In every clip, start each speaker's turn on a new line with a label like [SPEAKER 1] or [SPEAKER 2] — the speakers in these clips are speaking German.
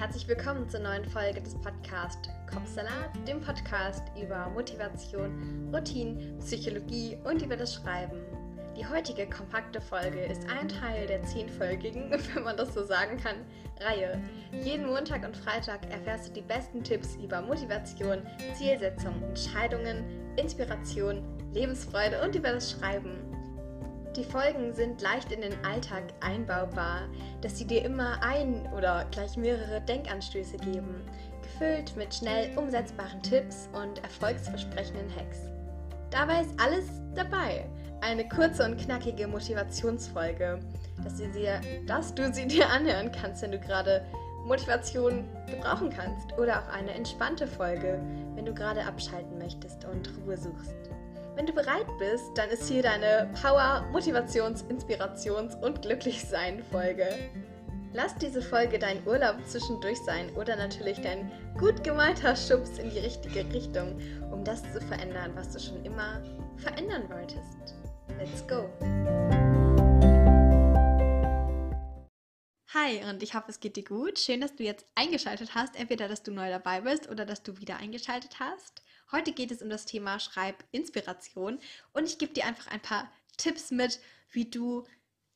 [SPEAKER 1] herzlich willkommen zur neuen Folge des Podcasts Kopfsalat, dem Podcast über Motivation, Routine, Psychologie und über das Schreiben. Die heutige kompakte Folge ist ein Teil der zehnfolgigen, wenn man das so sagen kann, Reihe. Jeden Montag und Freitag erfährst du die besten Tipps über Motivation, Zielsetzung, Entscheidungen, Inspiration, Lebensfreude und über das Schreiben. Die Folgen sind leicht in den Alltag einbaubar, dass sie dir immer ein oder gleich mehrere Denkanstöße geben, gefüllt mit schnell umsetzbaren Tipps und erfolgsversprechenden Hacks. Dabei ist alles dabei. Eine kurze und knackige Motivationsfolge, dass du, sie, dass du sie dir anhören kannst, wenn du gerade Motivation gebrauchen kannst. Oder auch eine entspannte Folge, wenn du gerade abschalten möchtest und Ruhe suchst. Wenn du bereit bist, dann ist hier deine Power, Motivations-, Inspirations- und Glücklichsein-Folge. Lass diese Folge dein Urlaub zwischendurch sein oder natürlich dein gut gemeinter Schubs in die richtige Richtung, um das zu verändern, was du schon immer verändern wolltest. Let's go! Hi und ich hoffe, es geht dir gut. Schön, dass du jetzt eingeschaltet hast. Entweder, dass du neu dabei bist oder dass du wieder eingeschaltet hast. Heute geht es um das Thema Schreibinspiration und ich gebe dir einfach ein paar Tipps mit, wie du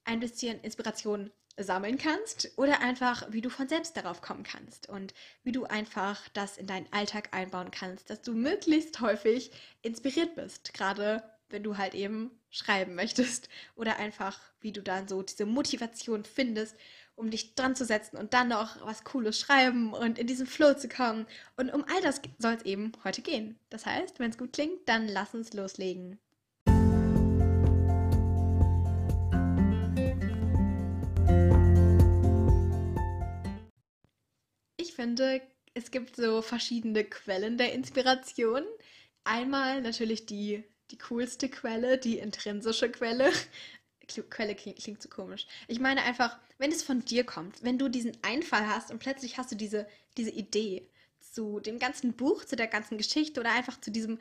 [SPEAKER 1] ein bisschen Inspiration sammeln kannst oder einfach, wie du von selbst darauf kommen kannst und wie du einfach das in deinen Alltag einbauen kannst, dass du möglichst häufig inspiriert bist, gerade wenn du halt eben schreiben möchtest oder einfach, wie du dann so diese Motivation findest um dich dran zu setzen und dann noch was Cooles schreiben und in diesen Flow zu kommen. Und um all das soll es eben heute gehen. Das heißt, wenn es gut klingt, dann lass uns loslegen. Ich finde, es gibt so verschiedene Quellen der Inspiration. Einmal natürlich die, die coolste Quelle, die intrinsische Quelle. Quelle klingt, klingt so komisch. Ich meine einfach, wenn es von dir kommt, wenn du diesen Einfall hast und plötzlich hast du diese, diese Idee zu dem ganzen Buch, zu der ganzen Geschichte oder einfach zu diesem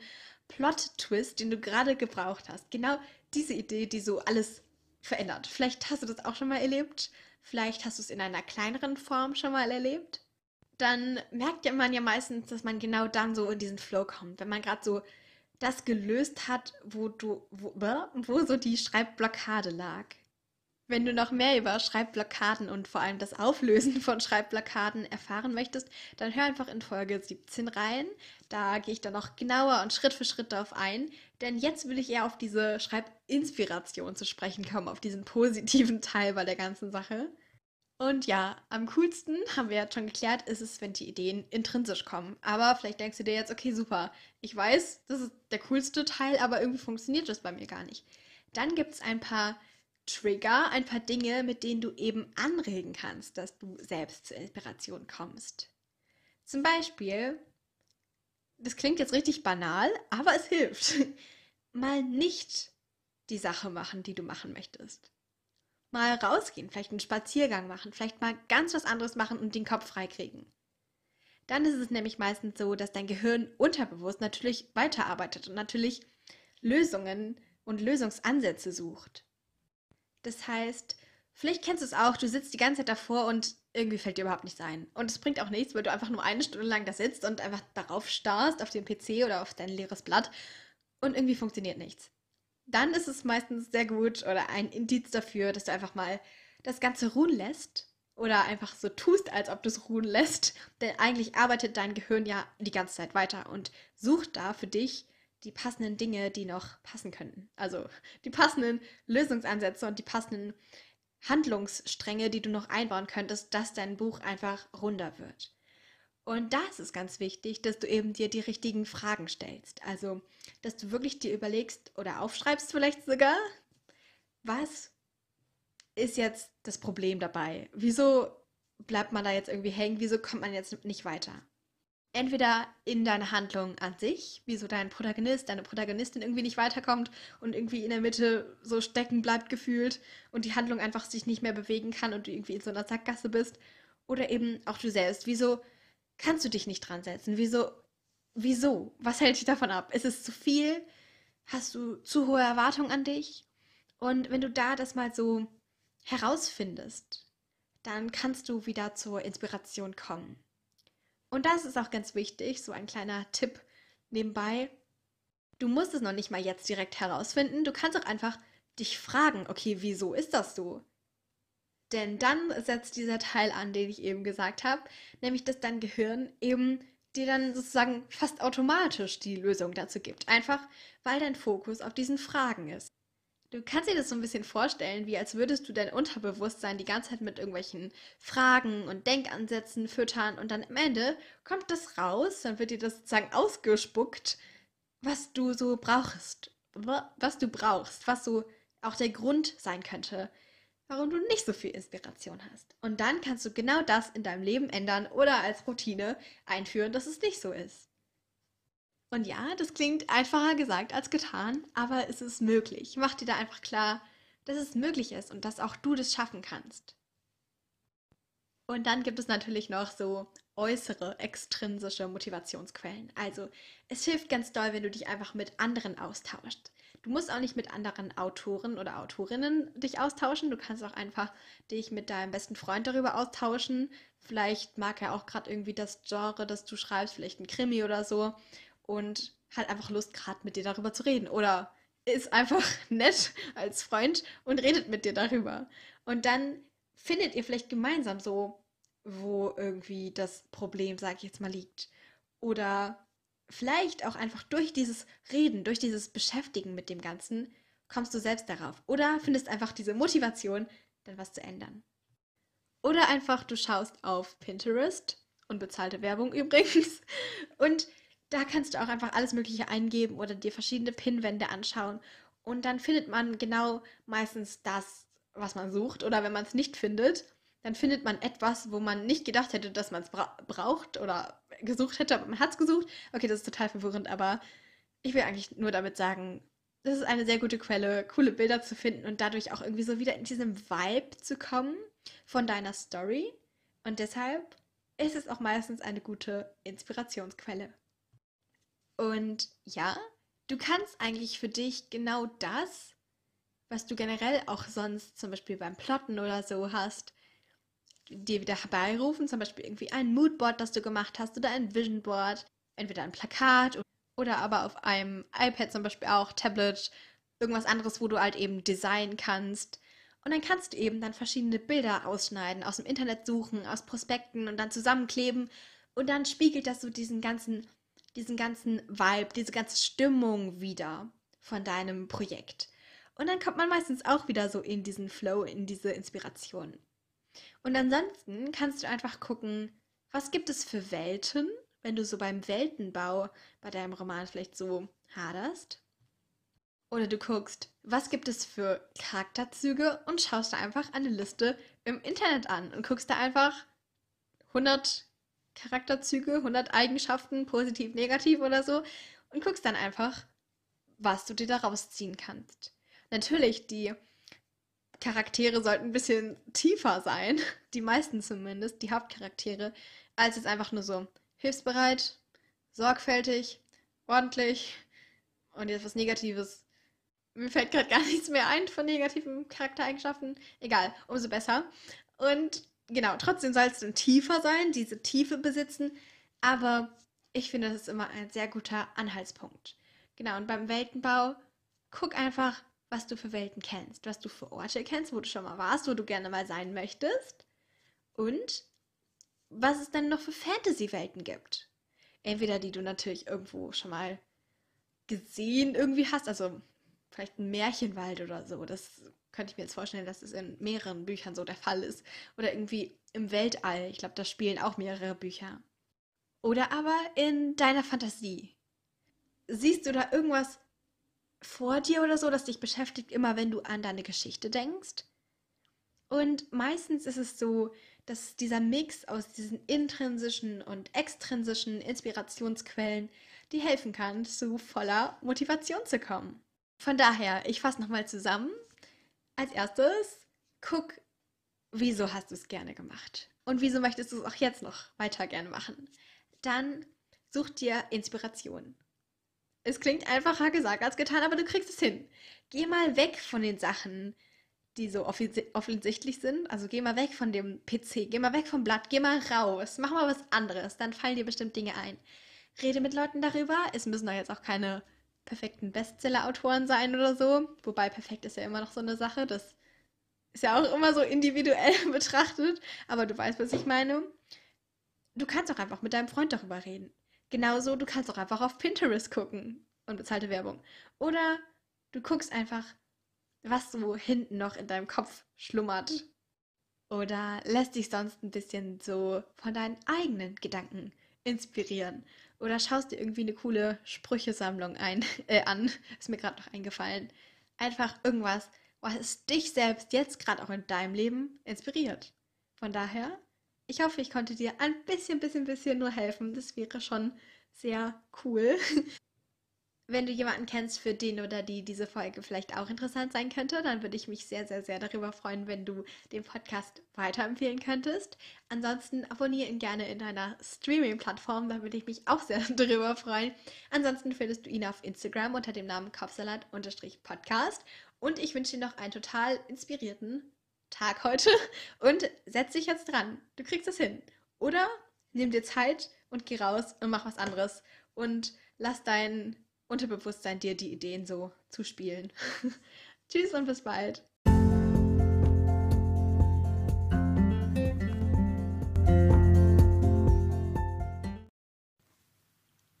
[SPEAKER 1] Plot-Twist, den du gerade gebraucht hast. Genau diese Idee, die so alles verändert. Vielleicht hast du das auch schon mal erlebt. Vielleicht hast du es in einer kleineren Form schon mal erlebt. Dann merkt man ja meistens, dass man genau dann so in diesen Flow kommt. Wenn man gerade so das gelöst hat, wo du, wo, wo so die Schreibblockade lag. Wenn du noch mehr über Schreibblockaden und vor allem das Auflösen von Schreibblockaden erfahren möchtest, dann hör einfach in Folge 17 rein. Da gehe ich dann noch genauer und Schritt für Schritt darauf ein. Denn jetzt will ich eher auf diese Schreibinspiration zu sprechen kommen, auf diesen positiven Teil bei der ganzen Sache. Und ja, am coolsten, haben wir jetzt schon geklärt, ist es, wenn die Ideen intrinsisch kommen. Aber vielleicht denkst du dir jetzt, okay, super, ich weiß, das ist der coolste Teil, aber irgendwie funktioniert das bei mir gar nicht. Dann gibt es ein paar Trigger, ein paar Dinge, mit denen du eben anregen kannst, dass du selbst zur Inspiration kommst. Zum Beispiel, das klingt jetzt richtig banal, aber es hilft. Mal nicht die Sache machen, die du machen möchtest mal rausgehen, vielleicht einen Spaziergang machen, vielleicht mal ganz was anderes machen und den Kopf freikriegen. Dann ist es nämlich meistens so, dass dein Gehirn unterbewusst natürlich weiterarbeitet und natürlich Lösungen und Lösungsansätze sucht. Das heißt, vielleicht kennst du es auch, du sitzt die ganze Zeit davor und irgendwie fällt dir überhaupt nichts ein. Und es bringt auch nichts, weil du einfach nur eine Stunde lang da sitzt und einfach darauf starrst, auf den PC oder auf dein leeres Blatt und irgendwie funktioniert nichts dann ist es meistens sehr gut oder ein Indiz dafür, dass du einfach mal das Ganze ruhen lässt oder einfach so tust, als ob du es ruhen lässt. Denn eigentlich arbeitet dein Gehirn ja die ganze Zeit weiter und sucht da für dich die passenden Dinge, die noch passen könnten. Also die passenden Lösungsansätze und die passenden Handlungsstränge, die du noch einbauen könntest, dass dein Buch einfach runder wird. Und da ist es ganz wichtig, dass du eben dir die richtigen Fragen stellst. Also, dass du wirklich dir überlegst oder aufschreibst vielleicht sogar, was ist jetzt das Problem dabei? Wieso bleibt man da jetzt irgendwie hängen? Wieso kommt man jetzt nicht weiter? Entweder in deiner Handlung an sich, wieso dein Protagonist, deine Protagonistin irgendwie nicht weiterkommt und irgendwie in der Mitte so stecken bleibt gefühlt und die Handlung einfach sich nicht mehr bewegen kann und du irgendwie in so einer Sackgasse bist. Oder eben auch du selbst. Wieso kannst du dich nicht dran setzen? Wieso? Wieso? Was hält dich davon ab? Ist es zu viel? Hast du zu hohe Erwartungen an dich? Und wenn du da das mal so herausfindest, dann kannst du wieder zur Inspiration kommen. Und das ist auch ganz wichtig, so ein kleiner Tipp nebenbei. Du musst es noch nicht mal jetzt direkt herausfinden. Du kannst auch einfach dich fragen, okay, wieso ist das so? Denn dann setzt dieser Teil an, den ich eben gesagt habe, nämlich dass dein Gehirn eben dir dann sozusagen fast automatisch die Lösung dazu gibt. Einfach weil dein Fokus auf diesen Fragen ist. Du kannst dir das so ein bisschen vorstellen, wie als würdest du dein Unterbewusstsein die ganze Zeit mit irgendwelchen Fragen und Denkansätzen füttern und dann am Ende kommt das raus, dann wird dir das sozusagen ausgespuckt, was du so brauchst, was du brauchst, was so auch der Grund sein könnte, warum du nicht so viel Inspiration hast. Und dann kannst du genau das in deinem Leben ändern oder als Routine einführen, dass es nicht so ist. Und ja, das klingt einfacher gesagt als getan, aber es ist möglich. Mach dir da einfach klar, dass es möglich ist und dass auch du das schaffen kannst. Und dann gibt es natürlich noch so äußere, extrinsische Motivationsquellen. Also es hilft ganz doll, wenn du dich einfach mit anderen austauschst. Du musst auch nicht mit anderen Autoren oder Autorinnen dich austauschen. Du kannst auch einfach dich mit deinem besten Freund darüber austauschen. Vielleicht mag er auch gerade irgendwie das Genre, das du schreibst, vielleicht ein Krimi oder so. Und hat einfach Lust, gerade mit dir darüber zu reden. Oder ist einfach nett als Freund und redet mit dir darüber. Und dann findet ihr vielleicht gemeinsam so, wo irgendwie das Problem, sag ich jetzt mal, liegt. Oder vielleicht auch einfach durch dieses Reden, durch dieses Beschäftigen mit dem Ganzen, kommst du selbst darauf. Oder findest einfach diese Motivation, dann was zu ändern. Oder einfach du schaust auf Pinterest, unbezahlte Werbung übrigens, und da kannst du auch einfach alles Mögliche eingeben oder dir verschiedene Pinwände anschauen. Und dann findet man genau meistens das, was man sucht. Oder wenn man es nicht findet, dann findet man etwas, wo man nicht gedacht hätte, dass man es bra braucht oder gesucht hätte, aber man hat es gesucht. Okay, das ist total verwirrend, aber ich will eigentlich nur damit sagen, das ist eine sehr gute Quelle, coole Bilder zu finden und dadurch auch irgendwie so wieder in diesem Vibe zu kommen von deiner Story. Und deshalb ist es auch meistens eine gute Inspirationsquelle. Und ja, du kannst eigentlich für dich genau das, was du generell auch sonst zum Beispiel beim Plotten oder so hast, dir wieder herbeirufen, zum Beispiel irgendwie ein Moodboard, das du gemacht hast oder ein Visionboard, entweder ein Plakat oder aber auf einem iPad zum Beispiel auch, Tablet, irgendwas anderes, wo du halt eben designen kannst. Und dann kannst du eben dann verschiedene Bilder ausschneiden, aus dem Internet suchen, aus Prospekten und dann zusammenkleben. Und dann spiegelt das so diesen ganzen, diesen ganzen Vibe, diese ganze Stimmung wieder von deinem Projekt. Und dann kommt man meistens auch wieder so in diesen Flow, in diese Inspiration. Und ansonsten kannst du einfach gucken, was gibt es für Welten, wenn du so beim Weltenbau bei deinem Roman vielleicht so haderst. Oder du guckst, was gibt es für Charakterzüge und schaust da einfach eine Liste im Internet an und guckst da einfach 100 Charakterzüge, 100 Eigenschaften, positiv, negativ oder so und guckst dann einfach, was du dir daraus ziehen kannst. Natürlich, die Charaktere sollten ein bisschen tiefer sein, die meisten zumindest, die Hauptcharaktere, als jetzt einfach nur so hilfsbereit, sorgfältig, ordentlich und jetzt was Negatives. Mir fällt gerade gar nichts mehr ein von negativen Charaktereigenschaften. Egal, umso besser. Und genau, trotzdem soll es dann tiefer sein, diese Tiefe besitzen, aber ich finde, das ist immer ein sehr guter Anhaltspunkt. Genau, und beim Weltenbau, guck einfach, was du für Welten kennst, was du für Orte kennst, wo du schon mal warst, wo du gerne mal sein möchtest und was es dann noch für Fantasy-Welten gibt. Entweder die du natürlich irgendwo schon mal gesehen irgendwie hast, also vielleicht ein Märchenwald oder so. Das könnte ich mir jetzt vorstellen, dass es in mehreren Büchern so der Fall ist. Oder irgendwie im Weltall. Ich glaube, da spielen auch mehrere Bücher. Oder aber in deiner Fantasie. Siehst du da irgendwas vor dir oder so, das dich beschäftigt, immer wenn du an deine Geschichte denkst. Und meistens ist es so, dass dieser Mix aus diesen intrinsischen und extrinsischen Inspirationsquellen dir helfen kann, zu voller Motivation zu kommen. Von daher, ich fasse nochmal zusammen. Als erstes, guck, wieso hast du es gerne gemacht? Und wieso möchtest du es auch jetzt noch weiter gerne machen? Dann such dir Inspiration. Es klingt einfacher gesagt als getan, aber du kriegst es hin. Geh mal weg von den Sachen, die so offensichtlich sind. Also geh mal weg von dem PC, geh mal weg vom Blatt, geh mal raus, mach mal was anderes, dann fallen dir bestimmt Dinge ein. Rede mit Leuten darüber. Es müssen doch jetzt auch keine perfekten Bestseller-Autoren sein oder so. Wobei perfekt ist ja immer noch so eine Sache. Das ist ja auch immer so individuell betrachtet. Aber du weißt, was ich meine. Du kannst auch einfach mit deinem Freund darüber reden. Genauso, du kannst auch einfach auf Pinterest gucken und bezahlte Werbung. Oder du guckst einfach, was so hinten noch in deinem Kopf schlummert. Oder lässt dich sonst ein bisschen so von deinen eigenen Gedanken inspirieren. Oder schaust dir irgendwie eine coole Sprüchesammlung ein, äh, an. Ist mir gerade noch eingefallen. Einfach irgendwas, was dich selbst jetzt gerade auch in deinem Leben inspiriert. Von daher, ich hoffe, ich konnte dir ein bisschen, bisschen, bisschen nur helfen. Das wäre schon sehr cool. Wenn du jemanden kennst, für den oder die diese Folge vielleicht auch interessant sein könnte, dann würde ich mich sehr, sehr, sehr darüber freuen, wenn du den Podcast weiterempfehlen könntest. Ansonsten abonniere ihn gerne in deiner Streaming-Plattform, da würde ich mich auch sehr darüber freuen. Ansonsten findest du ihn auf Instagram unter dem Namen Kopfsalat-Podcast. Und ich wünsche dir noch einen total inspirierten Tag heute und setz dich jetzt dran. Du kriegst es hin. Oder nimm dir Zeit und geh raus und mach was anderes. Und lass dein Unterbewusstsein dir die Ideen so zuspielen. Tschüss und bis bald.